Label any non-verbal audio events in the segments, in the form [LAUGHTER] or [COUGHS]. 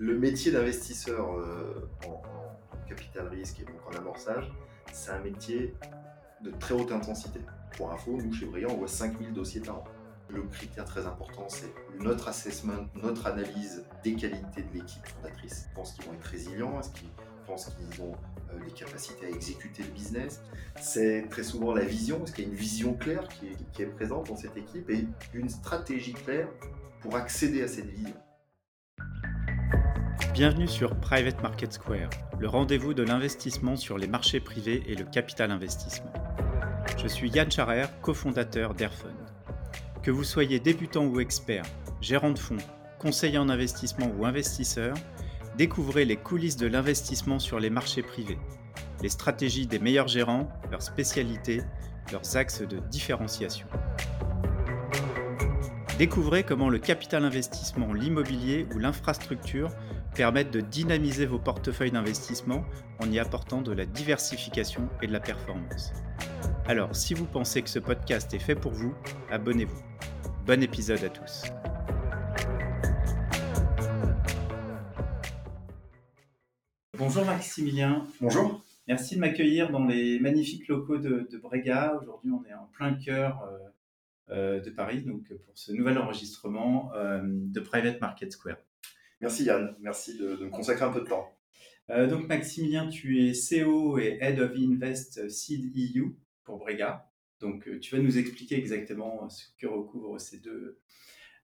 Le métier d'investisseur euh, en, capital risque et donc en amorçage, c'est un métier de très haute intensité. Pour info, nous chez Brillant, on voit 5000 dossiers par an. Le critère très important, c'est notre assessment, notre analyse des qualités de l'équipe fondatrice. Je pense qu'ils vont être résilients, est-ce qu'ils pensent qu'ils ont euh, les capacités à exécuter le business? C'est très souvent la vision, est-ce qu'il y a une vision claire qui est, qui est présente dans cette équipe et une stratégie claire pour accéder à cette vision? Bienvenue sur Private Market Square, le rendez-vous de l'investissement sur les marchés privés et le capital investissement. Je suis Yann Charer, cofondateur d'Airfund. Que vous soyez débutant ou expert, gérant de fonds, conseiller en investissement ou investisseur, découvrez les coulisses de l'investissement sur les marchés privés, les stratégies des meilleurs gérants, leurs spécialités, leurs axes de différenciation. Découvrez comment le capital investissement, l'immobilier ou l'infrastructure permettent de dynamiser vos portefeuilles d'investissement en y apportant de la diversification et de la performance. Alors, si vous pensez que ce podcast est fait pour vous, abonnez-vous. Bon épisode à tous. Bonjour Maximilien. Bonjour. Merci de m'accueillir dans les magnifiques locaux de, de Brega. Aujourd'hui, on est en plein cœur euh, euh, de Paris, donc pour ce nouvel enregistrement euh, de Private Market Square. Merci Yann, merci de, me consacrer un peu de temps. donc Maximilien, tu es CEO et Head of Invest Seed EU pour Brega. Donc, euh, tu vas nous expliquer exactement ce que recouvrent ces deux,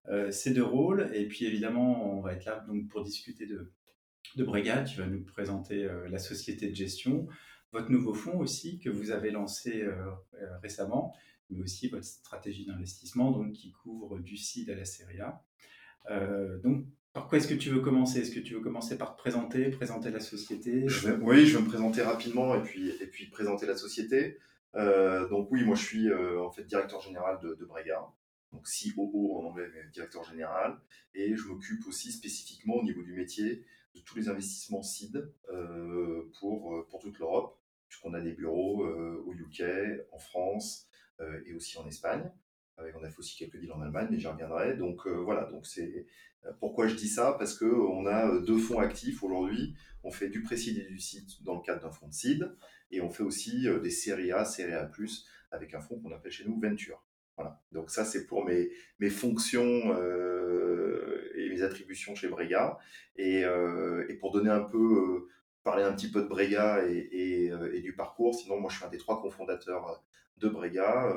euh, ces deux rôles. Et puis, évidemment, on va être là donc, pour discuter de, de Brega. Tu vas nous présenter euh, la société de gestion, votre nouveau fonds aussi que vous avez lancé récemment, mais aussi votre stratégie d'investissement donc, qui couvre du CID à la Serie A. donc, par quoi est-ce que tu veux commencer? Est-ce que tu veux commencer par te présenter, présenter la société? Oui, je vais me présenter rapidement et puis, et puis présenter la société. Euh, donc oui, moi je suis euh, en fait directeur général de, de Brega, donc COO en anglais, directeur général, et je m'occupe aussi spécifiquement au niveau du métier de tous les investissements seed euh, pour, pour toute l'Europe, puisqu'on a des bureaux au UK, en France et aussi en Espagne. on a fait aussi quelques deals en Allemagne, mais j'y reviendrai. Donc voilà, donc c'est pourquoi je dis ça? Parce que on a deux fonds actifs aujourd'hui. On fait du précide et du site dans le cadre d'un fonds de seed. Et on fait aussi euh, des séries A, séries A+, avec un fonds qu'on appelle chez nous Venture. Voilà. Donc ça, c'est pour mes, fonctions euh, et mes attributions chez Brega. Et, euh, pour donner un peu, parler un petit peu de Brega et, du parcours. Sinon, moi, je suis un des trois cofondateurs de Brega.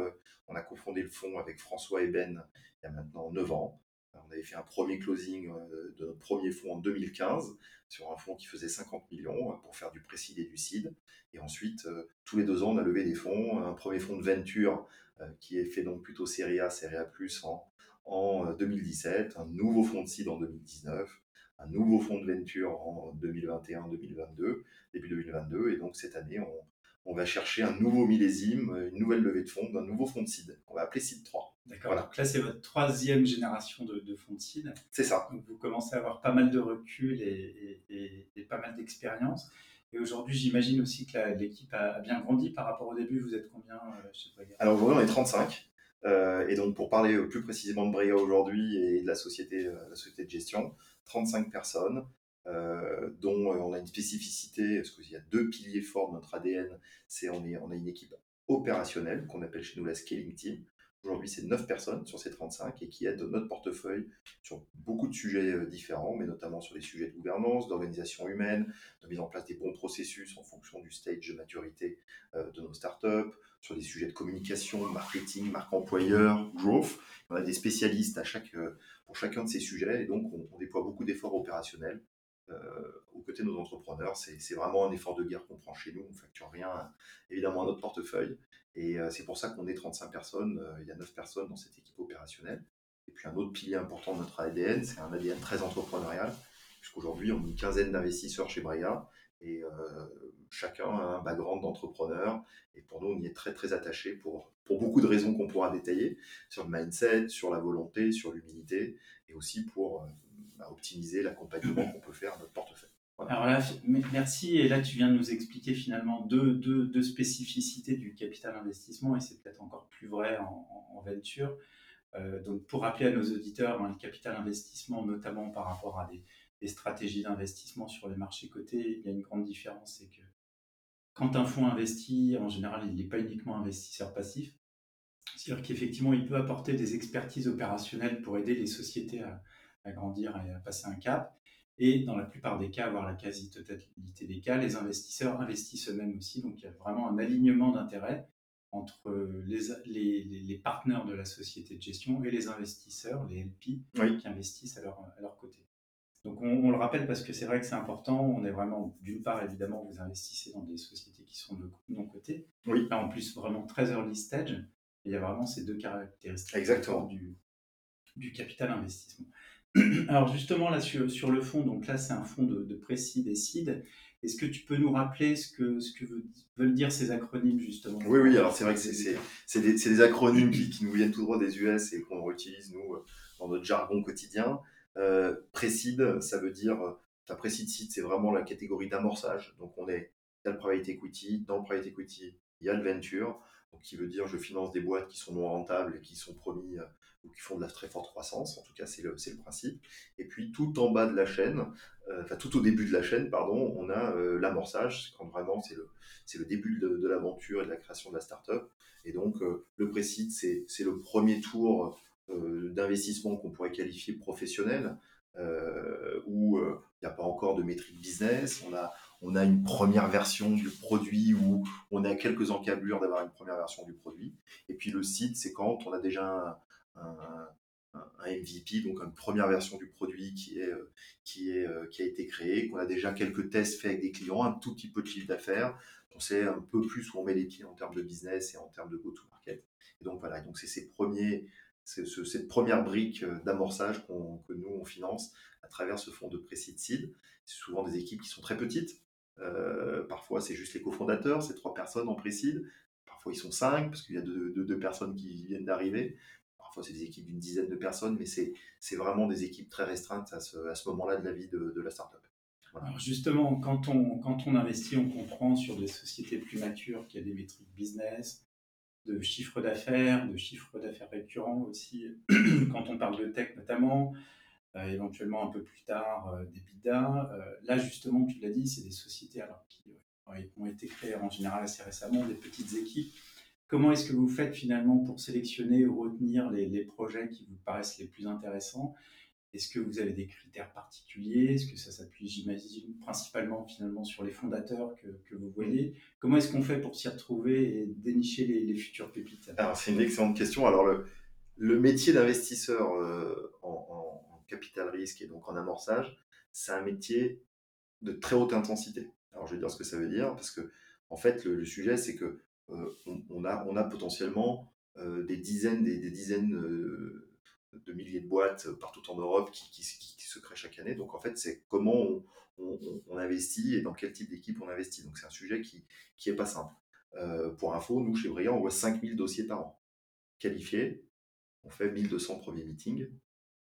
on a cofondé le fonds avec François et Ben il y a maintenant 9 ans. On avait fait un premier closing de notre premier fonds en 2015 sur un fonds qui faisait 50 millions pour faire du précide et du CID. Et ensuite, euh, tous les deux ans, on a levé des fonds. Un premier fonds de venture euh, qui est fait donc plutôt Série A, Série A+, en, en 2017, euh, un nouveau fonds de CID en 2019, un nouveau fonds de venture en 2021-2022, début 2022. Et donc cette année, on, on va chercher un nouveau millésime, une nouvelle levée de fonds d'un nouveau fonds de CID, qu'on va appeler CID 3. D'accord. Donc là, c'est votre troisième génération de, de fonds de CID. C'est ça. Donc vous commencez à avoir pas mal de recul et, et, et, pas mal d'expérience. Et aujourd'hui, j'imagine aussi que l'équipe a bien grandi par rapport au début. Vous êtes combien euh, chez Brega Alors aujourd'hui, on est 35. Euh, et donc, pour parler plus précisément de Brega aujourd'hui et de la société, euh, la société de gestion, 35 personnes, euh, dont on a une spécificité, parce qu'il y a deux piliers forts de notre ADN. C'est on, on a une équipe opérationnelle qu'on appelle chez nous la scaling team. Aujourd'hui, c'est 9 personnes sur ces 35 et qui aident notre portefeuille sur beaucoup de sujets euh, différents, mais notamment sur les sujets de gouvernance, d'organisation humaine, de mise en place des bons processus en fonction du stage de maturité euh, de nos startups, sur des sujets de communication, marketing, marque employeur, growth. On a des spécialistes à chaque, euh, pour chacun de ces sujets et donc on, déploie beaucoup d'efforts opérationnels euh, aux côtés de nos entrepreneurs. C'est vraiment un effort de guerre qu'on prend chez nous. On ne facture rien, évidemment, à notre portefeuille. Et euh, c'est pour ça qu'on est 35 personnes. Euh, il y a 9 personnes dans cette équipe opérationnelle. Et puis un autre pilier important de notre ADN, c'est un ADN très entrepreneurial, puisqu'aujourd'hui, on est une quinzaine d'investisseurs chez Bria et chacun a un background d'entrepreneur. Et pour nous, on y est très très attaché pour, pour beaucoup de raisons qu'on pourra détailler, sur le mindset, sur la volonté, sur l'humilité, et aussi pour à optimiser l'accompagnement qu'on peut faire à notre portefeuille. Alors là, merci. Et là, tu viens de nous expliquer finalement deux, deux, deux spécificités du capital investissement, et c'est peut-être encore plus vrai en, en venture. Euh, donc, pour rappeler à nos auditeurs, hein, le capital investissement, notamment par rapport à des, et stratégies d'investissement sur les marchés cotés, il y a une grande différence, c'est que quand un fonds investit, en général, il n'est pas uniquement investisseur passif. C'est-à-dire qu'effectivement, il peut apporter des expertises opérationnelles pour aider les sociétés à, grandir et à passer un cap. Et dans la plupart des cas, avoir la quasi-totalité des cas, les investisseurs investissent eux-mêmes aussi. Donc il y a vraiment un alignement d'intérêts entre les, les, les, partenaires de la société de gestion et les investisseurs, les LP, qui investissent à leur, à leur côté. Donc on, le rappelle parce que c'est vrai que c'est important. On est vraiment, d'une part, évidemment, vous investissez dans des sociétés qui sont de non cotées. Oui. Là, en plus, vraiment très early stage. il y a vraiment ces deux caractéristiques Exactement. Du, du capital investissement. [CLEARS THROAT] Alors justement, là, sur, sur, le fond, donc là, c'est un fonds de, de précis seed. Est-ce que tu peux nous rappeler ce que, ce que veulent dire ces acronymes, justement? Oui, oui, alors c'est vrai que c'est des, des, acronymes qui, nous viennent tout droit des US et qu'on utilise, nous, dans notre jargon quotidien. Euh, précide, ça veut dire, ta précide site, c'est vraiment la catégorie d'amorçage. Donc on est dans le private equity, dans le private equity, il y a le venture, donc qui veut dire je finance des boîtes qui sont non rentables et qui sont promis euh, qui font de la très forte croissance. En tout cas, c'est le, principe. Et puis tout en bas de la chaîne, euh, enfin tout au début de la chaîne, pardon, on a l'amorçage, quand vraiment c'est le, début de, l'aventure et de la création de la startup. Et donc le précide, c'est le premier tour euh, d'investissement qu'on pourrait qualifier professionnel, euh, où euh, il n'y a pas encore de métrique business. On a, on a une première version du produit où on a quelques encablures d'avoir une première version du produit. Et puis le site, c'est quand on a déjà un, MVP, donc une première version du produit qui, est, qui, est, qui a été créé, qu'on a déjà quelques tests faits avec des clients, un tout petit peu de chiffre d'affaires, on sait un peu plus où on met les pieds en termes de business et en termes de go-to-market. Et donc voilà, donc c'est ces premiers, cette première brique euh, d'amorçage que nous, on finance à travers ce fonds de Précide Seed. C'est souvent des équipes qui sont très petites. Euh, parfois, c'est juste les cofondateurs, c'est trois personnes en Précide. Parfois, ils sont cinq, parce qu'il y a deux, personnes qui viennent d'arriver. C'est des équipes d'une dizaine de personnes, mais c'est vraiment des équipes très restreintes à ce, moment-là de la vie de, la startup. Alors justement, quand on, quand on investit, on comprend sur des sociétés plus matures qu'il y a des métriques business, de chiffre d'affaires, de chiffre d'affaires récurrent aussi, [CLEARS THROAT] quand on parle de tech notamment, euh, éventuellement un peu plus tard euh, des bidas. Euh, là, justement, tu l'as dit, c'est des sociétés alors, qui ont été créées en général assez récemment, des petites équipes. Comment est-ce que vous faites finalement pour sélectionner ou retenir les, projets qui vous paraissent les plus intéressants? Est-ce que vous avez des critères particuliers? Est-ce que ça s'appuie, j'imagine, principalement finalement sur les fondateurs que, vous voyez? Comment est-ce qu'on fait pour s'y retrouver et dénicher les, les futures pépites? C'est une excellente question. Alors, le, métier d'investisseur euh, en, en, capital risque et donc en amorçage, c'est un métier de très haute intensité. Alors, je vais dire ce que ça veut dire, parce que, en fait, le, sujet, c'est que euh, on, a, on a potentiellement euh, des dizaines, des, des dizaines de milliers de boîtes partout en Europe qui, se créent chaque année. Donc en fait, c'est comment on, investit et dans quel type d'équipe on investit. Donc c'est un sujet qui n'est pas simple. Euh, pour info, nous, chez Brillant, on voit 5000 dossiers par an qualifiés. On fait 1200 premiers meetings.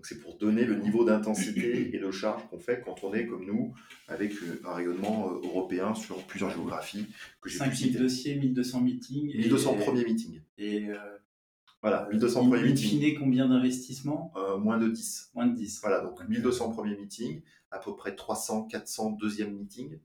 Donc c'est pour donner le niveau d'intensité [COUGHS] et de charge qu'on fait quand on est comme nous, avec un rayonnement euh, européen sur plusieurs géographies que j'ai 5000 dossiers, 1200 meetings. 1200 premiers meetings. Et euh, voilà, 1200 premiers meetings. In combien d'investissements? Euh, Moins de 10. Moins de 10. Voilà, donc 1200 premiers meetings, à peu près 300, 400 deuxième meetings.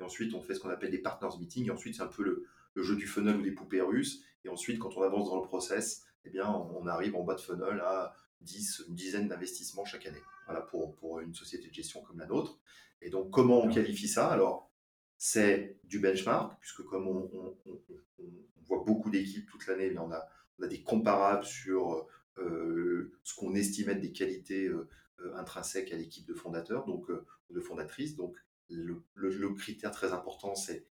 Et ensuite, on fait ce qu'on appelle des partners meetings. Et ensuite, c'est un peu le, jeu du funnel ou des poupées russes. Et ensuite, quand on avance dans le process, eh bien, on arrive en bas de funnel à 10, une dizaine d'investissements chaque année. Voilà, pour, pour une société de gestion comme la nôtre. Et donc, comment on qualifie ça? Alors, c'est du benchmark, puisque comme on, voit beaucoup d'équipes toute l'année, on a on a des comparables sur euh, ce qu'on estime être des qualités euh, euh, intrinsèques à l'équipe de fondateurs, donc de fondatrices. Donc le, critère très important, c'est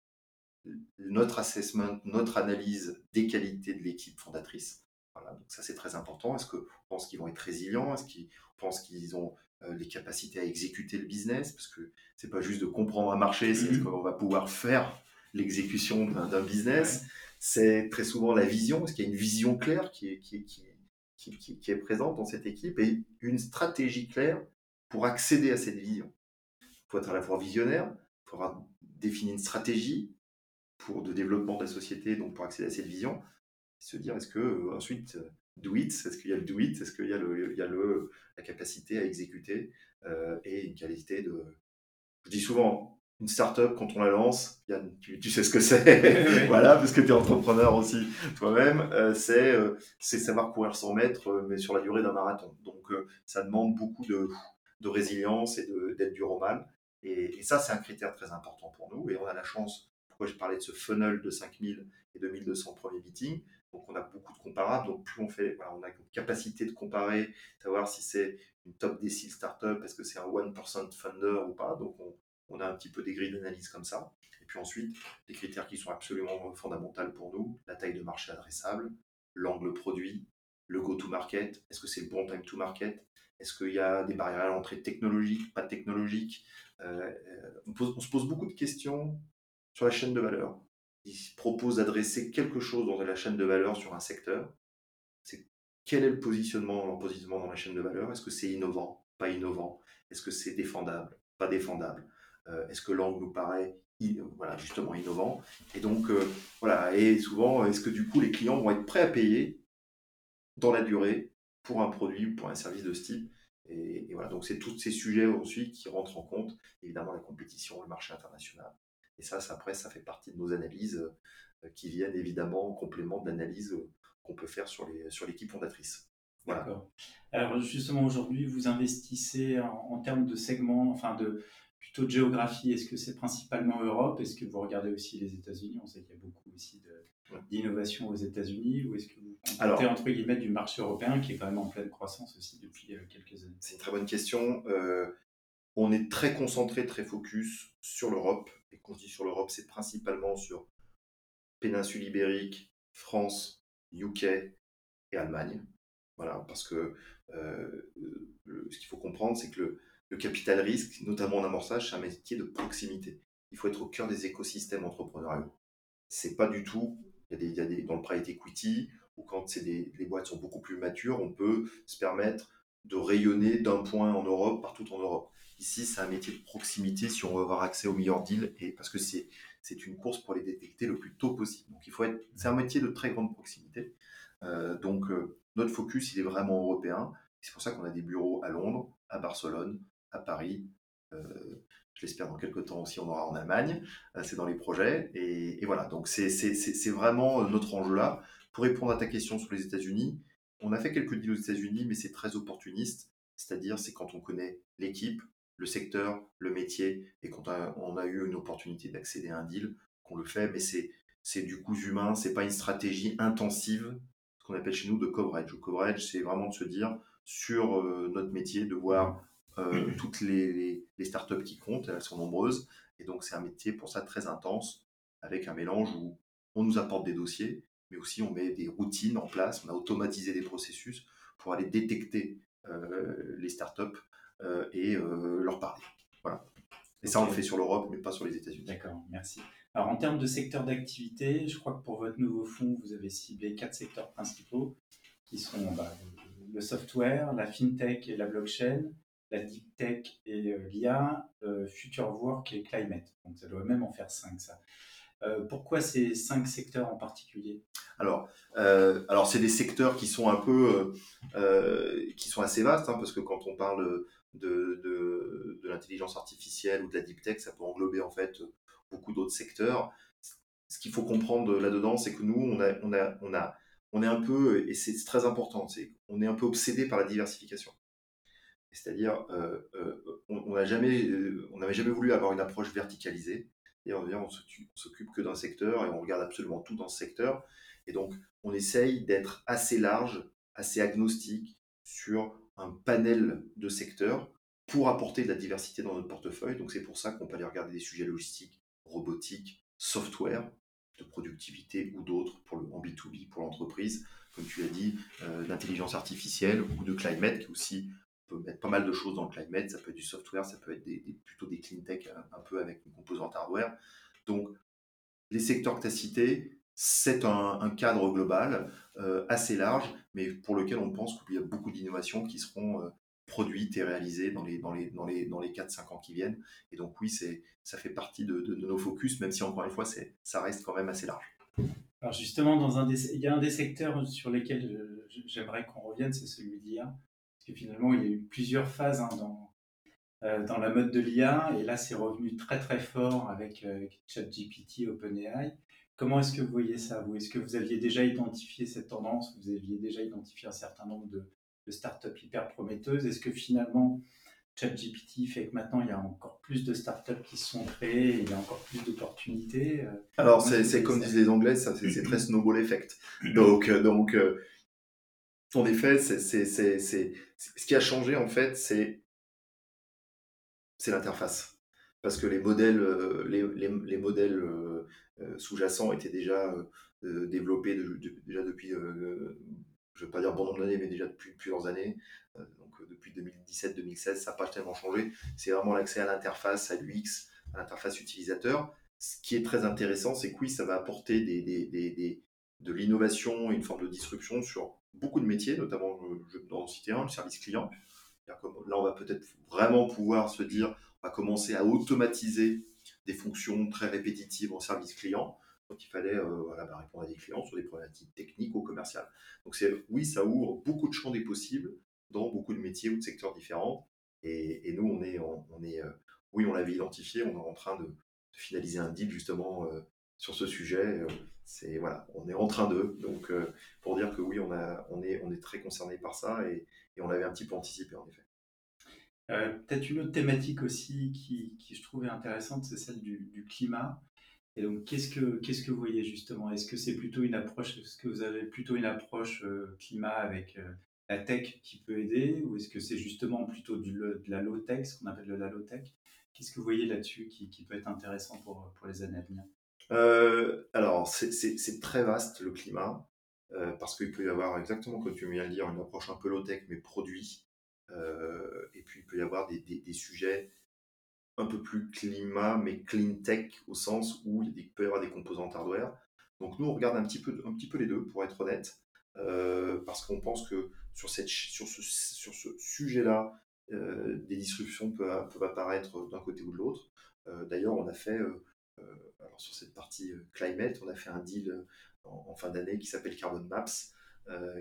notre assessment, notre analyse des qualités de l'équipe fondatrice. Voilà, donc ça c'est très important. Est-ce qu'on pense qu'ils vont être résilients? Est-ce qu'on pense qu'ils ont les capacités à exécuter le business? Parce que c'est pas juste de comprendre un marché, c'est mmh qu'on va pouvoir faire l'exécution d'un business. C'est très souvent la vision, parce qu'il y a une vision claire qui est, qui, qui, qui, est présente dans cette équipe et une stratégie claire pour accéder à cette vision? Il faut être à la fois visionnaire, il faut définir une stratégie pour de développement de la société, donc pour accéder à cette vision, se dire est-ce que euh, ensuite do it Est-ce qu'il y a le do it Est-ce qu'il y a, le, il y a le, la capacité à exécuter et une qualité de... Je dis souvent, une startup, quand on la lance, Yann, tu, sais ce que c'est, [LAUGHS] voilà, parce que tu es entrepreneur aussi toi-même, euh, c'est euh, savoir courir 100 mètres, euh, mais sur la durée d'un marathon. Donc, ça demande beaucoup de, de résilience et d'être dur au mal. Et, ça, c'est un critère très important pour nous. Et on a la chance, pourquoi je parlais de ce funnel de 5000 et 2200 premiers meetings, donc on a beaucoup de comparables. Donc plus on fait, on a une capacité de comparer, savoir si c'est une top décile startup, est-ce que c'est un 1% funder ou pas. Donc on, a un petit peu des grilles d'analyse comme ça. Et puis ensuite, les critères qui sont absolument fondamentaux pour nous, la taille de marché adressable, l'angle produit, le go-to-market, est-ce que c'est le bon time to market, est-ce qu'il y a des barrières à l'entrée technologiques, pas technologiques. Euh, on, se pose beaucoup de questions sur la chaîne de valeur. Ils proposent d'adresser quelque chose dans la chaîne de valeur sur un secteur. C'est quel est le positionnement, dans la chaîne de valeur? Est-ce que c'est innovant, pas innovant. Est-ce que c'est défendable, pas défendable. Euh, est-ce que l'angle nous paraît justement innovant? Et donc, euh, voilà, et souvent, est-ce que du coup, les clients vont être prêts à payer dans la durée pour un produit ou pour un service de ce type? Et, voilà, donc c'est tous ces sujets ensuite qui rentrent en compte, évidemment, la compétition, le marché international. Et ça, ça après, ça fait partie de nos analyses euh, qui viennent évidemment en complément de l'analyse qu'on peut faire sur l'équipe sur fondatrice. D'accord. Alors justement, aujourd'hui, vous investissez en, en, termes de segments, enfin de, plutôt de géographie, est-ce que c'est principalement Europe? Est-ce que vous regardez aussi les États-Unis? On sait qu'il y a beaucoup aussi d'innovation aux États-Unis. Ou est-ce que vous comptez entre guillemets du marché européen qui est quand même en pleine croissance aussi depuis euh, quelques années? C'est une très bonne question. Euh, on est très concentré, très focus sur l'Europe. Et quand je dis sur l'Europe, c'est principalement sur péninsule ibérique, France, UK et Allemagne. Voilà, parce que euh, ce qu'il faut comprendre, c'est que le, capital risque, notamment en amorçage, c'est un métier de proximité. Il faut être au cœur des écosystèmes entrepreneuriaux. C'est pas du tout, il y a des, dans le private equity, ou quand des, les boîtes sont beaucoup plus matures, on peut se permettre de rayonner d'un point en Europe, partout en Europe. Ici, c'est un métier de proximité si on veut avoir accès aux meilleurs deals, et parce que c'est, une course pour les détecter le plus tôt possible. Donc, il faut être, c'est un métier de très grande proximité. Euh, donc, euh, notre focus, il est vraiment européen. C'est pour ça qu'on a des bureaux à Londres, à Barcelone, à Paris. Euh, je l'espère dans quelques temps aussi, on aura en Allemagne. C'est dans les projets. Et, voilà, donc c'est vraiment notre enjeu là. Pour répondre à ta question sur les États-Unis, on a fait quelques deals aux États-Unis, mais c'est très opportuniste. C'est-à-dire, c'est quand on connaît l'équipe, le secteur, le métier, et quand on a eu une opportunité d'accéder à un deal, qu'on le fait. Mais c'est du coût humain, c'est pas une stratégie intensive, ce qu'on appelle chez nous de coverage. Le coverage, c'est vraiment de se dire sur notre métier, de voir euh, [CLEARS THROAT] toutes les, les, startups qui comptent, elles sont nombreuses. Et donc, c'est un métier pour ça très intense, avec un mélange où on nous apporte des dossiers, mais aussi on met des routines en place, on a automatisé des processus pour aller détecter euh, les startups euh, et leur parler. Voilà. Et ça, on le fait sur l'Europe, mais pas sur les États-Unis. D'accord, merci. Alors, en termes de secteur d'activité, je crois que pour votre nouveau fonds, vous avez ciblé quatre secteurs principaux qui sont bah, le software, la fintech et la blockchain, la deep tech et euh, l'IA, euh, future work et climate. Donc ça doit même en faire cinq, ça. Euh, pourquoi ces cinq secteurs en particulier? Alors, alors c'est des secteurs qui sont un peu, qui sont assez vastes, hein, parce que quand on parle de, de, l'intelligence artificielle ou de la deep tech, ça peut englober en fait beaucoup d'autres secteurs. Ce qu'il faut comprendre là-dedans, c'est que nous, on a, on a, on a, on est un peu, et c'est très important, on est un peu obsédé par la diversification. C'est-à-dire, euh, euh, on n'avait jamais, euh, jamais voulu avoir une approche verticalisée. Et on, on s'occupe que d'un secteur et on regarde absolument tout dans ce secteur. Et donc, on essaye d'être assez large, assez agnostique sur un panel de secteurs pour apporter de la diversité dans notre portefeuille. Donc, c'est pour ça qu'on peut aller regarder des sujets logistiques, robotiques, software, de productivité ou d'autres pour le, en B2B pour l'entreprise, comme tu l'as dit, d'intelligence artificielle ou de climate, qui aussi peut mettre pas mal de choses dans le climate, ça peut être du software, ça peut être des, plutôt des clean tech euh, un, peu avec une composante hardware. Donc, les secteurs que tu as cités, c'est un, cadre global euh, assez large, mais pour lequel on pense qu'il y a beaucoup d'innovations qui seront euh, produites et réalisées dans les, dans les, dans les, dans les 4-5 ans qui viennent. Et donc oui, ça fait partie de, nos focus, même si encore une fois, ça reste quand même assez large. Alors justement, dans un des, il y a un des secteurs sur lesquels j'aimerais qu'on revienne, c'est celui de l'IA. Parce que finalement, il y a eu plusieurs phases hein, dans, euh, dans la mode de l'IA, et là, c'est revenu très très fort avec euh, ChatGPT, OpenAI. Comment est-ce que vous voyez ça, vous? Est-ce que vous aviez déjà identifié cette tendance? Vous aviez déjà identifié un certain nombre de, de startups hyper prometteuses? Est-ce que finalement, ChatGPT fait que maintenant il y a encore plus de startups qui se sont créées, il y a encore plus d'opportunités. Euh, Alors c'est comme disent les Anglais, ça c'est très [CLEARS THROAT] snowball effect. Donc euh, donc euh, en effet, c'est ce qui a changé en fait, c'est c'est l'interface parce que les modèles les, les, modèles sous-jacents étaient déjà développés déjà depuis je ne vais pas dire bon nombre d'années, mais déjà depuis plusieurs années. Euh, donc euh, depuis 2017-2016, ça n'a pas tellement changé. C'est vraiment l'accès à l'interface, à l'UX, à l'interface utilisateur. Ce qui est très intéressant, c'est que oui, ça va apporter de l'innovation et une forme de disruption sur beaucoup de métiers, notamment, je vais en citer un, le service client. Là, on va peut-être vraiment pouvoir se dire, va commencer à automatiser des fonctions très répétitives en service client. Donc il fallait euh, voilà, bah, répondre à des clients sur des problématiques techniques ou commerciales. Donc oui, ça ouvre beaucoup de champs des possibles dans beaucoup de métiers ou de secteurs différents. Et, nous, on est, on, est euh, oui, on l'avait identifié, on est en train de, finaliser un deal justement euh, sur ce sujet. c'est voilà, on est en train de. Donc pour dire que oui, on a, on est, on est très concerné par ça et, on l'avait un petit peu anticipé en effet. Peut-être une autre thématique aussi qui, qui je trouvais intéressante, c'est celle du, du climat. Et donc, qu'est-ce que, qu'est-ce que vous voyez justement? Est-ce que c'est plutôt une approche, est-ce que vous avez plutôt une approche euh, climat avec euh, la tech qui peut aider? Ou est-ce que c'est justement plutôt de la low-tech, ce qu'on appelle de la low-tech? Qu'est-ce que vous voyez là-dessus qui, qui, peut être intéressant pour, pour les années à venir? Euh, Alors, c'est, c'est, très vaste le climat parce qu'il peut y avoir, exactement comme tu viens de dire, une approche un peu low-tech mais produit. Et puis, il peut y avoir des, des, sujets un peu plus climat, mais clean tech au sens où il peut y avoir des composantes hardware. Donc nous, on regarde un petit peu, un petit peu les deux, pour être honnête, euh, parce qu'on pense que sur, cette, sur ce, sur ce sujet-là, euh, des disruptions peuvent, peuvent apparaître d'un côté ou de l'autre. Euh, d'ailleurs, on a fait, alors sur cette partie climate, on a fait un deal en fin d'année qui s'appelle Carbon Maps,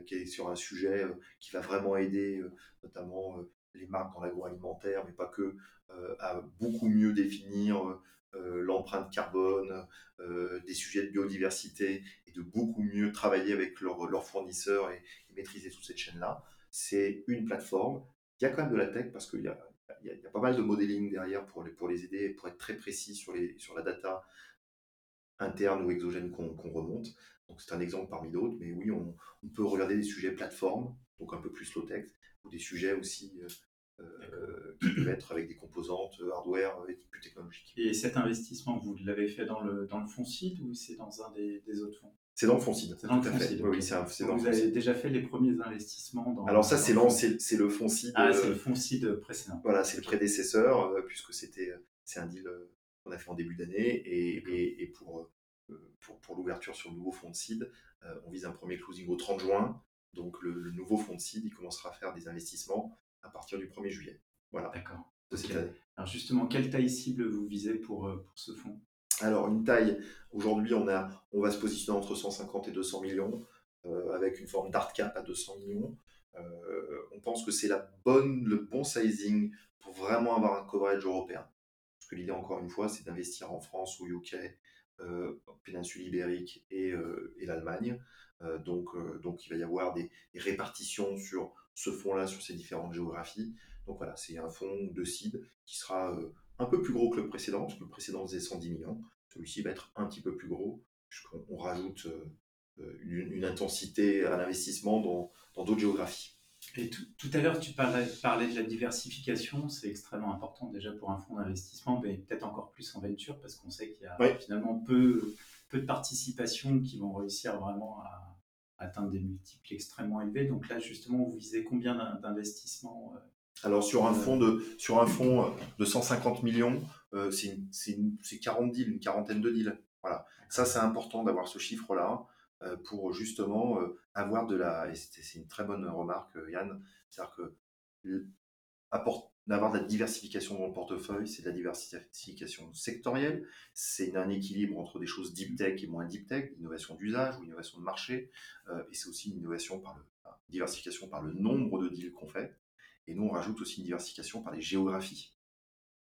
qui est sur un sujet qui va vraiment aider notamment les marques dans l'agroalimentaire, mais pas que, euh, à beaucoup mieux définir euh, euh, l'empreinte carbone, des sujets de biodiversité et de beaucoup mieux travailler avec leurs fournisseurs et, maîtriser toute cette chaîne-là. C'est une plateforme. Il y a quand même de la tech parce qu'il y a, y, a, pas mal de modeling derrière pour les, pour les aider, pour être très précis sur, les, sur la data interne ou exogène qu'on remonte. Donc c'est un exemple parmi d'autres, mais oui, on, on, peut regarder des sujets plateformes, donc un peu plus low-tech, ou des sujets aussi euh, qui peuvent être avec des composantes hardware et plus technologiques. Et cet investissement, vous l'avez fait dans le, dans le fonds CID ou c'est dans un des, des autres fonds? C'est dans le fonds CID. C'est dans le fonds CID. Oui, c'est Vous avez déjà fait les premiers investissements dans. Alors ça, c'est c'est le fonds CID. Ah, c'est le fonds CID précédent. Voilà, c'est le prédécesseur euh, puisque c'était c'est un deal euh, qu'on a fait en début d'année et, et, et, pour pour, pour l'ouverture sur le nouveau fonds de CID, on vise un premier closing au 30 juin. Donc le, le nouveau fonds de CID, il commencera à faire des investissements à partir du 1er juillet. Voilà. D'accord. Alors justement, quelle taille cible vous visez pour, euh, pour ce fonds? Alors une taille, aujourd'hui on, a, on va se positionner entre 150 et 200 millions, euh, avec une forme d'art cap à 200 millions. Euh, on pense que c'est la bonne, le bon sizing pour vraiment avoir un coverage européen. Parce que l'idée, encore une fois, c'est d'investir en France ou UK, péninsule ibérique et, et l'Allemagne. donc, donc il va y avoir des, répartitions sur ce fonds-là sur ces différentes géographies. Donc voilà, c'est un fonds de cible qui sera euh, un peu plus gros que le précédent, parce que le précédent faisait 110 millions. Celui-ci va être un petit peu plus gros, puisqu'on rajoute euh, euh, une, intensité à l'investissement dans d'autres géographies. Et tout, à l'heure, tu parlais, parlais, de la diversification, c'est extrêmement important déjà pour un fonds d'investissement, mais peut-être encore plus en venture, parce qu'on sait qu'il y a finalement peu, peu de participations qui vont réussir vraiment à, atteindre des multiples extrêmement élevés. Donc là, justement, vous visez combien d'investissements euh, Alors sur un euh, fonds de sur un fonds euh, de 150 millions, c'est 40 deals, une quarantaine de deals. Voilà. Ça, c'est important d'avoir ce chiffre-là pour justement avoir de la. C'est une très bonne remarque, Yann. C'est-à-dire que d'avoir de la diversification dans le portefeuille, c'est de la diversification sectorielle, c'est un équilibre entre des choses deep tech et moins deep tech, innovation d'usage ou innovation de marché, euh, et c'est aussi une innovation par le, diversification par le nombre de deals qu'on fait. Et nous, on rajoute aussi une diversification par les géographies,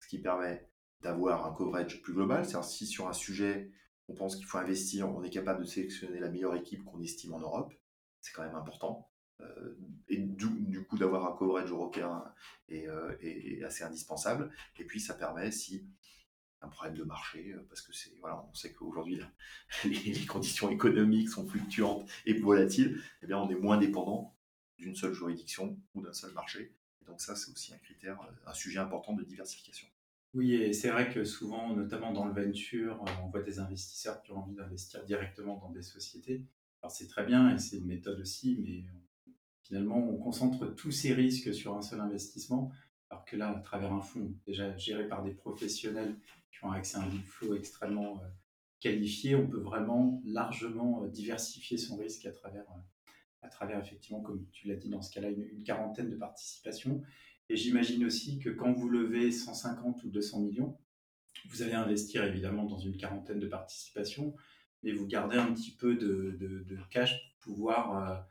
ce qui permet d'avoir un coverage plus global, c'est-à-dire si sur un sujet, on pense qu'il faut investir, on est capable de sélectionner la meilleure équipe qu'on estime en Europe, c'est quand même important. Euh, et du, coup d'avoir un coverage européen est, euh, assez indispensable. Et puis ça permet si un problème de marché, euh, parce que c'est voilà, on sait qu'aujourd'hui [LAUGHS] les, conditions économiques sont fluctuantes et volatiles, eh bien on est moins dépendant d'une seule juridiction ou d'un seul marché. Et donc ça c'est aussi un critère, un sujet important de diversification. Oui, et c'est vrai que souvent, notamment dans le venture, on voit des investisseurs qui ont envie d'investir directement dans des sociétés. Alors c'est très bien et c'est une méthode aussi, mais finalement, on concentre tous ces risques sur un seul investissement, alors que là, à travers un fonds déjà géré par des professionnels qui ont accès à un flow extrêmement euh, qualifié, on peut vraiment largement euh, diversifier son risque à travers, euh, à travers effectivement, comme tu l'as dit dans ce cas-là, une, quarantaine de participations. Et j'imagine aussi que quand vous levez 150 ou 200 millions, vous allez investir évidemment dans une quarantaine de participations, mais vous gardez un petit peu de, cash pour pouvoir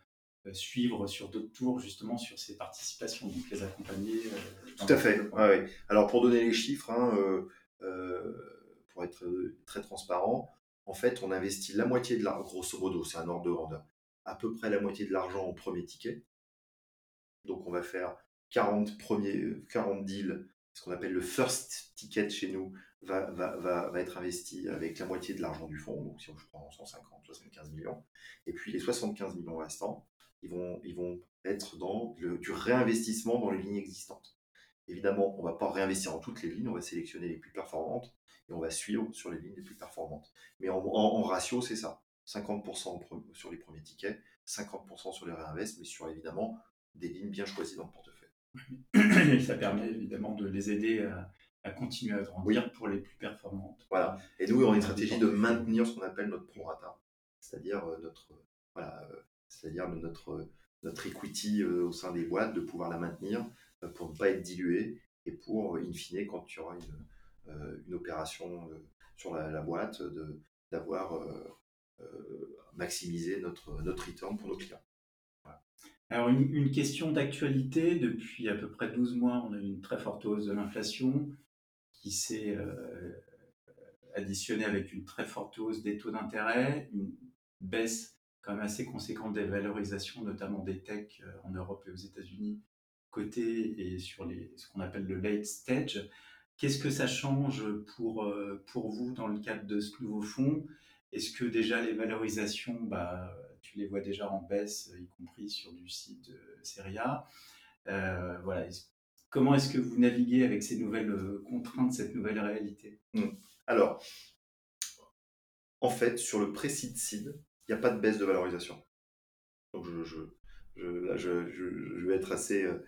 euh, suivre sur d'autres tours, justement, sur ces participations, donc les accompagner. Euh, Tout à fait. Alors, pour donner les chiffres, hein, euh, pour être très transparent, en fait, on investit la moitié de l'argent, grosso modo, c'est un ordre de grandeur, à peu près la moitié de l'argent au premier ticket. Donc, on va faire 40, premiers, 40 deals, ce qu'on appelle le first ticket chez nous, va, être investi avec la moitié de l'argent du fonds, donc si je prends 150, 75 millions, et puis les 75 millions restants, ils vont, être dans du réinvestissement dans les lignes existantes. Évidemment, on ne va pas réinvestir dans toutes les lignes, on va sélectionner les plus performantes et on va suivre sur les lignes les plus performantes. Mais en, ratio, c'est ça. 50% sur les premiers tickets, 50% sur les réinvests, mais sur évidemment des lignes bien choisies dans le portefeuille. [CLEARS THROAT] Et ça permet évidemment de les aider à, continuer à grandir pour les plus performantes. Voilà. Et nous, on a une stratégie de maintenir ce qu'on appelle notre prorata, c'est-à-dire euh, notre voilà, euh, c'est-à-dire notre, notre equity euh, au sein des boîtes, de pouvoir la maintenir euh, pour ne pas être dilué et pour, in fine, quand il y aura une, euh, une opération sur la, boîte, d'avoir maximisé notre, notre return pour nos clients. Alors, une, question d'actualité. Depuis à peu près 12 mois, on a eu une très forte hausse de l'inflation qui s'est additionnée avec une très forte hausse des taux d'intérêt, une baisse quand même assez conséquente des valorisations, notamment des techs euh, en Europe et aux États-Unis, côté et sur les, ce qu'on appelle le late stage. Qu'est-ce que ça change pour, euh, pour vous dans le cadre de ce nouveau fonds? Est-ce que déjà les valorisations, bah, les vois déjà en baisse, y compris sur du site Seria euh, voilà. Comment est-ce que vous naviguez avec ces nouvelles contraintes, cette nouvelle réalité? Mmh. Alors, en fait, sur le pré-seed seed, il n'y a pas de baisse de valorisation. Donc je, vais être assez, euh,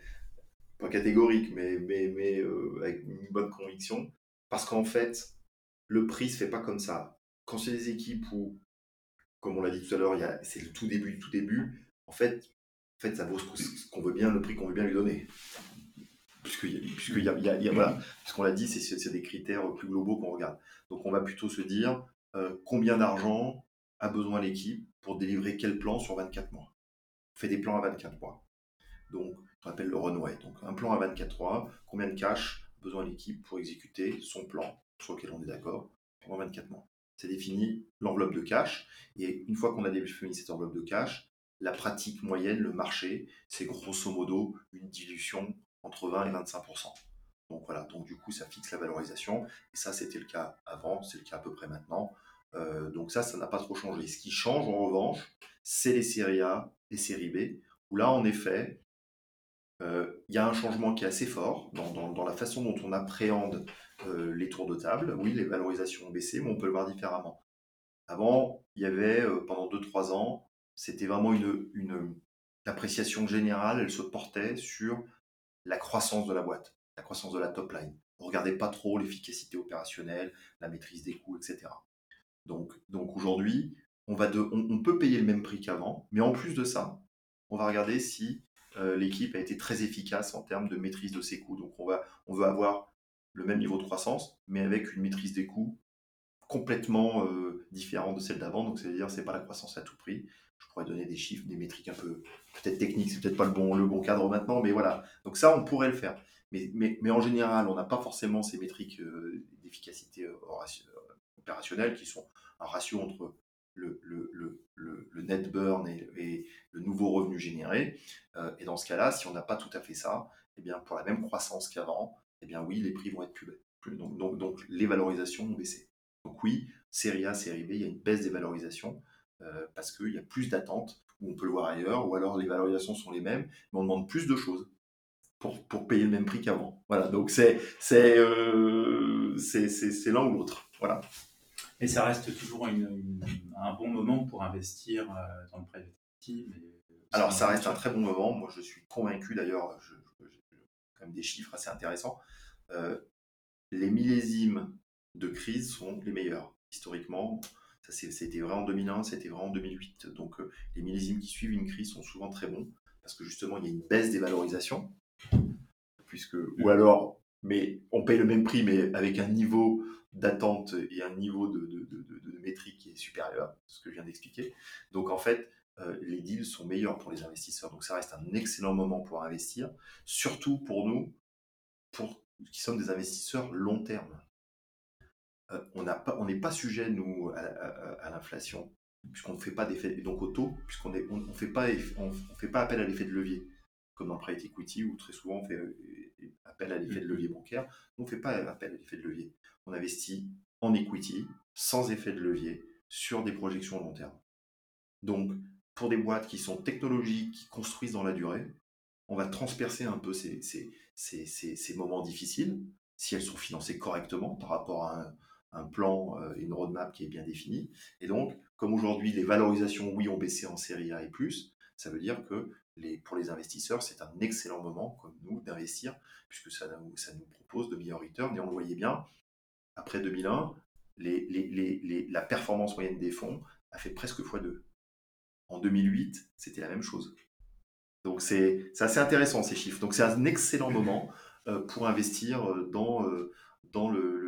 pas catégorique, mais, euh, avec une bonne conviction, parce qu'en fait, le prix se fait pas comme ça. Quand c'est des équipes où, comme on l'a dit tout à l'heure, c'est le tout début du tout début, en fait, en fait ça vaut ce qu'on veut bien, le prix qu'on veut bien lui donner. Puisqu'il y a, y a, y a, voilà, puisqu'on l'a dit, c'est des critères plus globaux qu'on regarde. Donc on va plutôt se dire euh, combien d'argent a besoin l'équipe pour délivrer quel plan sur 24 mois? On fait des plans à 24 mois. Donc, on appelle le runway. Donc, un plan à 24 mois, combien de cash a besoin l'équipe pour exécuter son plan sur lequel on est d'accord pendant 24 mois? C'est défini l'enveloppe de cash. Et une fois qu'on a défini cette enveloppe de cash, la pratique moyenne, le marché, c'est grosso modo une dilution entre 20 et 25 Donc voilà, donc du coup, ça fixe la valorisation. Et ça, c'était le cas avant, c'est le cas à peu près maintenant. Euh, donc ça, ça n'a pas trop changé. Ce qui change en revanche, c'est les séries A, les séries B, où là, en effet, il y a un changement qui est assez fort dans, la façon dont on appréhende euh, les tours de table. Oui, les valorisations ont baissé, mais on peut le voir différemment. Avant, il y avait, pendant 2-3 ans, c'était vraiment une, une appréciation générale, elle se portait sur la croissance de la boîte, la croissance de la top line. On ne regardait pas trop l'efficacité opérationnelle, la maîtrise des coûts, etc. Donc, donc aujourd'hui, on, va on, peut payer le même prix qu'avant, mais en plus de ça, on va regarder si l'équipe a été très efficace en termes de maîtrise de ses coûts. Donc on, va, on veut avoir le même niveau de croissance, mais avec une maîtrise des coûts complètement euh, différent de celle d'avant. Donc, c'est-à-dire, c'est pas la croissance à tout prix. Je pourrais donner des chiffres, des métriques un peu peut-être techniques, c'est peut-être pas le bon, le bon cadre maintenant, mais voilà. Donc, ça, on pourrait le faire. Mais, mais, mais en général, on n'a pas forcément ces métriques euh, d'efficacité euh, opérationnelle qui sont un ratio entre le, le, le, le net burn et, le nouveau revenu généré. et dans ce cas-là, si on n'a pas tout à fait ça, eh bien, pour la même croissance qu'avant, eh bien oui, les prix vont être plus bas. Donc, donc, les valorisations ont baissé. Donc oui, série A, série B, il y a une baisse des valorisations euh, parce qu'il y a plus d'attentes, ou on peut le voir ailleurs, ou alors les valorisations sont les mêmes, mais on demande plus de choses pour, pour payer le même prix qu'avant. Voilà, donc c'est c'est euh, l'un ou l'autre. Voilà. Et ça reste toujours un bon moment pour investir euh, dans le private equity. Alors ça reste un très bon moment. Moi je suis convaincu d'ailleurs, j'ai quand même des chiffres assez intéressants. les millésimes de crise sont les meilleurs. Historiquement, ça c'était vrai en 2001, c'était vrai en 2008. Donc euh, les millésimes qui suivent une crise sont souvent très bons parce que justement il y a une baisse des valorisations. Puisque, ou alors, mais on paye le même prix mais avec un niveau d'attente et un niveau de, de, métrique qui est supérieur, ce que je viens d'expliquer. Donc en fait, euh, les deals sont meilleurs pour les investisseurs. Donc ça reste un excellent moment pour investir, surtout pour nous, pour qui sommes des investisseurs long terme. Euh, on n'est pas sujet, nous, à, l'inflation, puisqu'on ne fait pas d'effet, donc au taux, puisqu'on ne on, fait, pas, on, fait pas appel à l'effet de levier, comme dans private equity, où très souvent on fait appel à l'effet de levier bancaire. on ne fait pas appel à l'effet de levier. On investit en equity, sans effet de levier, sur des projections long terme. Donc, pour des boîtes qui sont technologiques, qui construisent dans la durée, on va transpercer un peu ces, ces moments difficiles, si elles sont financées correctement par rapport à un, un plan euh, une roadmap qui est bien définie. Et donc, comme aujourd'hui les valorisations, oui, ont baissé en série A et plus, ça veut dire que les, pour les investisseurs, c'est un excellent moment, comme nous, d'investir, puisque ça, ça nous propose de meilleurs returns. Et on le voyait bien, après 2001, les, les, les, la performance moyenne des fonds a fait presque x2. En 2008, c'était la même chose. Donc c'est assez intéressant ces chiffres. Donc c'est un excellent [LAUGHS] moment euh, pour investir euh, dans, dans le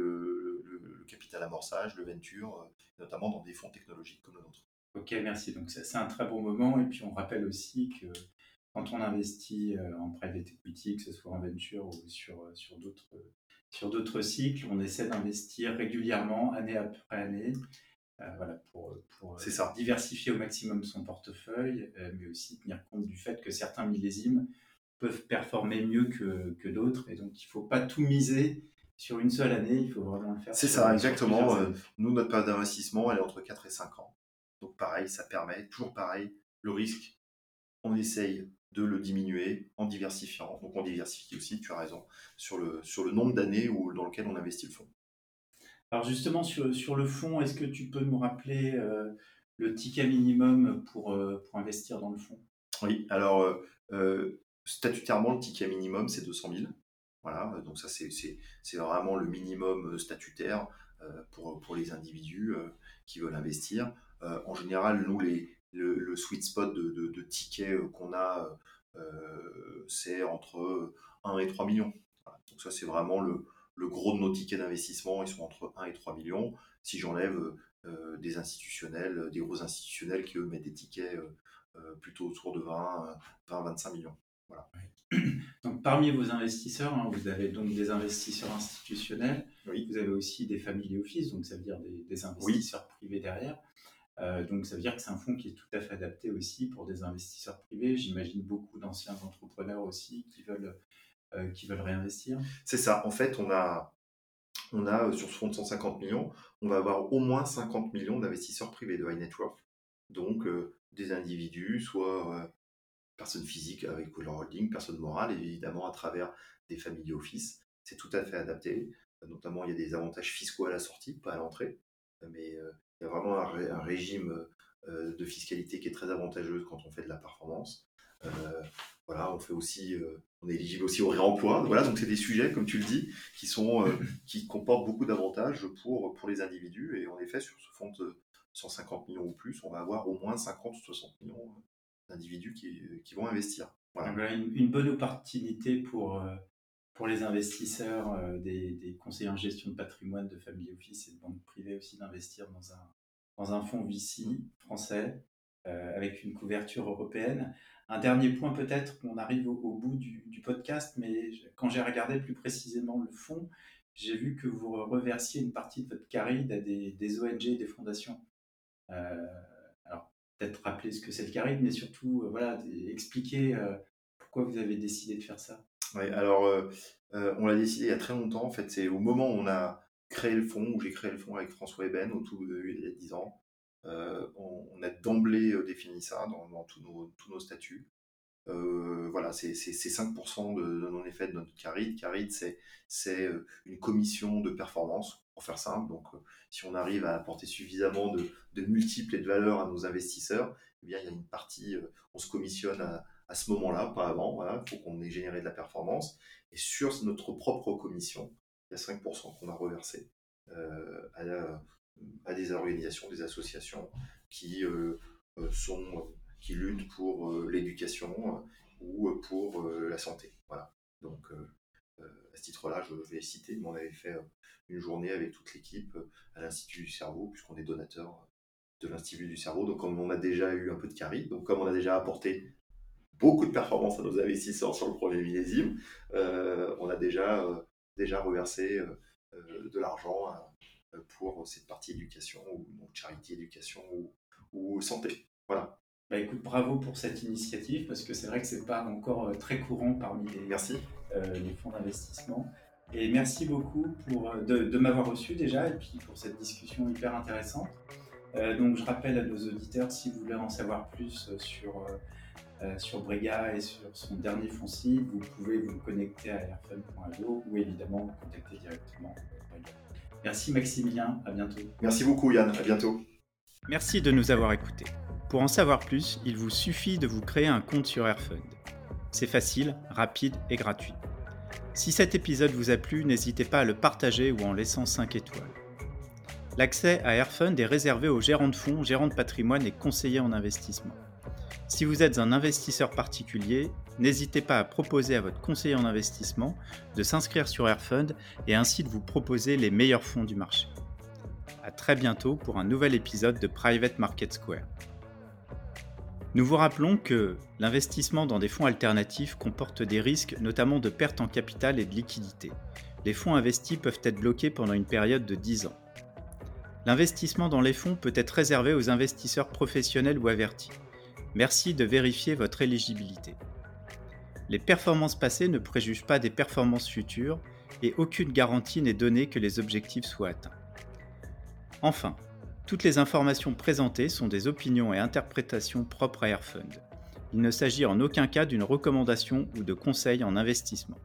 capital amorçage, le venture, euh, notamment dans des fonds technologiques comme le nôtre. Ok, merci. Donc c'est un très bon moment. Et puis on rappelle aussi que quand on investit euh, en private equity, que ce soit en venture ou sur, euh, sur d'autres sur d'autres cycles, on essaie d'investir régulièrement, année après année, voilà, pour, pour ça. diversifier au maximum son portefeuille, mais aussi tenir compte du fait que certains millésimes peuvent performer mieux que, que d'autres. Et donc, il ne faut pas tout miser sur une seule année, il faut vraiment le faire. C'est ça, exactement. Euh, nous, notre période d'investissement, elle est entre 4 et 5 ans. Donc pareil, ça permet, toujours pareil, le risque, on essaye de le diminuer en diversifiant. Donc on diversifie aussi, tu as raison, sur le, sur le nombre d'années dans lequel on investit le fonds. Alors justement, sur, sur le fonds, est-ce que tu peux nous rappeler euh, le ticket minimum pour, euh, pour investir dans le fonds Oui, alors statutairement, le ticket minimum, c'est 200 000. Voilà, donc ça c'est vraiment le minimum euh, statutaire euh, pour, pour les individus euh, qui veulent investir. En général, nous, les, le, sweet spot de, de, tickets qu'on a, c'est entre 1 et 3 millions. Donc ça c'est vraiment le, le, gros de nos tickets d'investissement, ils sont entre 1 et 3 millions. Si j'enlève des institutionnels, des gros institutionnels qui eux mettent des tickets plutôt autour de 20, 20 25 millions. Voilà. Donc, parmi vos investisseurs, hein, vous avez donc des investisseurs institutionnels, vous avez aussi des family office, donc ça veut dire des, investisseurs privés derrière. Euh, donc ça veut dire que c'est un fonds qui est tout à fait adapté aussi pour des investisseurs privés. J'imagine beaucoup d'anciens entrepreneurs aussi qui veulent, euh, qui veulent réinvestir. C'est ça. En fait, on a, on a euh, sur ce fonds de 150 millions, on va avoir au moins 50 millions d'investisseurs privés de high net worth. Donc des individus, soit personnes physiques avec leur holding, personnes morales, évidemment à travers des family office. C'est tout à fait adapté. Notamment, il y a des avantages fiscaux à la sortie, pas à l'entrée. Mais il y a vraiment un, régime euh, de fiscalité qui est très avantageux quand on fait de la performance. Euh, voilà, on fait aussi, on est éligible aussi au réemploi. Voilà, donc c'est des sujets, comme tu le dis, qui sont, [LAUGHS] qui comportent beaucoup d'avantages pour, pour les individus. Et en effet, sur ce fonds de 150 millions ou plus, on va avoir au moins 50 ou 60 millions d'individus qui, vont investir. Voilà. Une, bonne opportunité pour, pour les investisseurs, des, conseillers en gestion de patrimoine, de family office et de banques privées aussi d'investir dans un, fonds VC français avec une couverture européenne. Un dernier point peut-être, on arrive au, bout du, podcast, mais quand j'ai regardé plus précisément le fonds, j'ai vu que vous reversiez une partie de votre caride à des, des ONG, des fondations. Euh, alors, peut-être rappeler ce que c'est le caride, mais surtout, euh, voilà, expliquer euh, pourquoi vous avez décidé de faire ça. Oui, alors, on l'a décidé il y a très longtemps. En fait, c'est au moment où on a créé le fonds, où j'ai créé le fonds avec François Eben, au tout, il y a 10 ans. On, a d'emblée défini ça dans, tous, nos, statuts. Euh, voilà, c'est 5% de, de non-effet de notre caride. Caride, c'est euh, une commission de performance, pour faire simple. Donc, euh, si on arrive à apporter suffisamment de, multiples et de valeur à nos investisseurs, eh bien, il y a une partie, on se commissionne à, ce moment-là, pas avant. Voilà, il faut qu'on ait généré de la performance. Et sur notre propre commission, il y a 5% qu'on a reversé à, à, des organisations, des associations qui sont qui luttent pour euh, l'éducation euh, ou euh, pour la santé. Voilà. Donc, à ce titre-là, je vais citer, on avait fait une journée avec toute l'équipe à l'Institut du cerveau, puisqu'on est donateur de l'Institut du cerveau. Donc, comme on a déjà eu un peu de carie, donc comme on a déjà apporté beaucoup de performances à nos investisseurs sur le premier millésime, on a déjà, déjà reversé de l'argent pour cette partie éducation, ou charité éducation ou, ou santé. Voilà. Bah écoute, bravo pour cette initiative parce que c'est vrai que c'est pas encore euh, très courant parmi les, merci. Euh, les fonds d'investissement. Et merci beaucoup pour, euh, de, de m'avoir reçu déjà et puis pour cette discussion hyper intéressante. donc je rappelle à nos auditeurs, si vous voulez en savoir plus sur, sur Brega et sur son dernier fonds cible, vous pouvez vous connecter à airfund.io ou évidemment vous contacter directement Brega. Merci Maximilien, à bientôt. Merci beaucoup Yann, à bientôt. Merci de nous avoir écoutés. Pour en savoir plus, il vous suffit de vous créer un compte sur Airfund. C'est facile, rapide et gratuit. Si cet épisode vous a plu, n'hésitez pas à le partager ou en laissant 5 étoiles. L'accès à Airfund est réservé aux gérants de fonds, gérants de patrimoine et conseillers en investissement. Si vous êtes un investisseur particulier, n'hésitez pas à proposer à votre conseiller en investissement de s'inscrire sur Airfund et ainsi de vous proposer les meilleurs fonds du marché. A très bientôt pour un nouvel épisode de Private Market Square. Nous vous rappelons que l'investissement dans des fonds alternatifs comporte des risques, notamment de perte en capital et de liquidité. Les fonds investis peuvent être bloqués pendant une période de 10 ans. L'investissement dans les fonds peut être réservé aux investisseurs professionnels ou avertis. Merci de vérifier votre éligibilité. Les performances passées ne préjugent pas des performances futures et aucune garantie n'est donnée que les objectifs soient atteints. Enfin, toutes les informations présentées sont des opinions et interprétations propres à Airfund. Il ne s'agit en aucun cas d'une recommandation ou de conseil en investissement.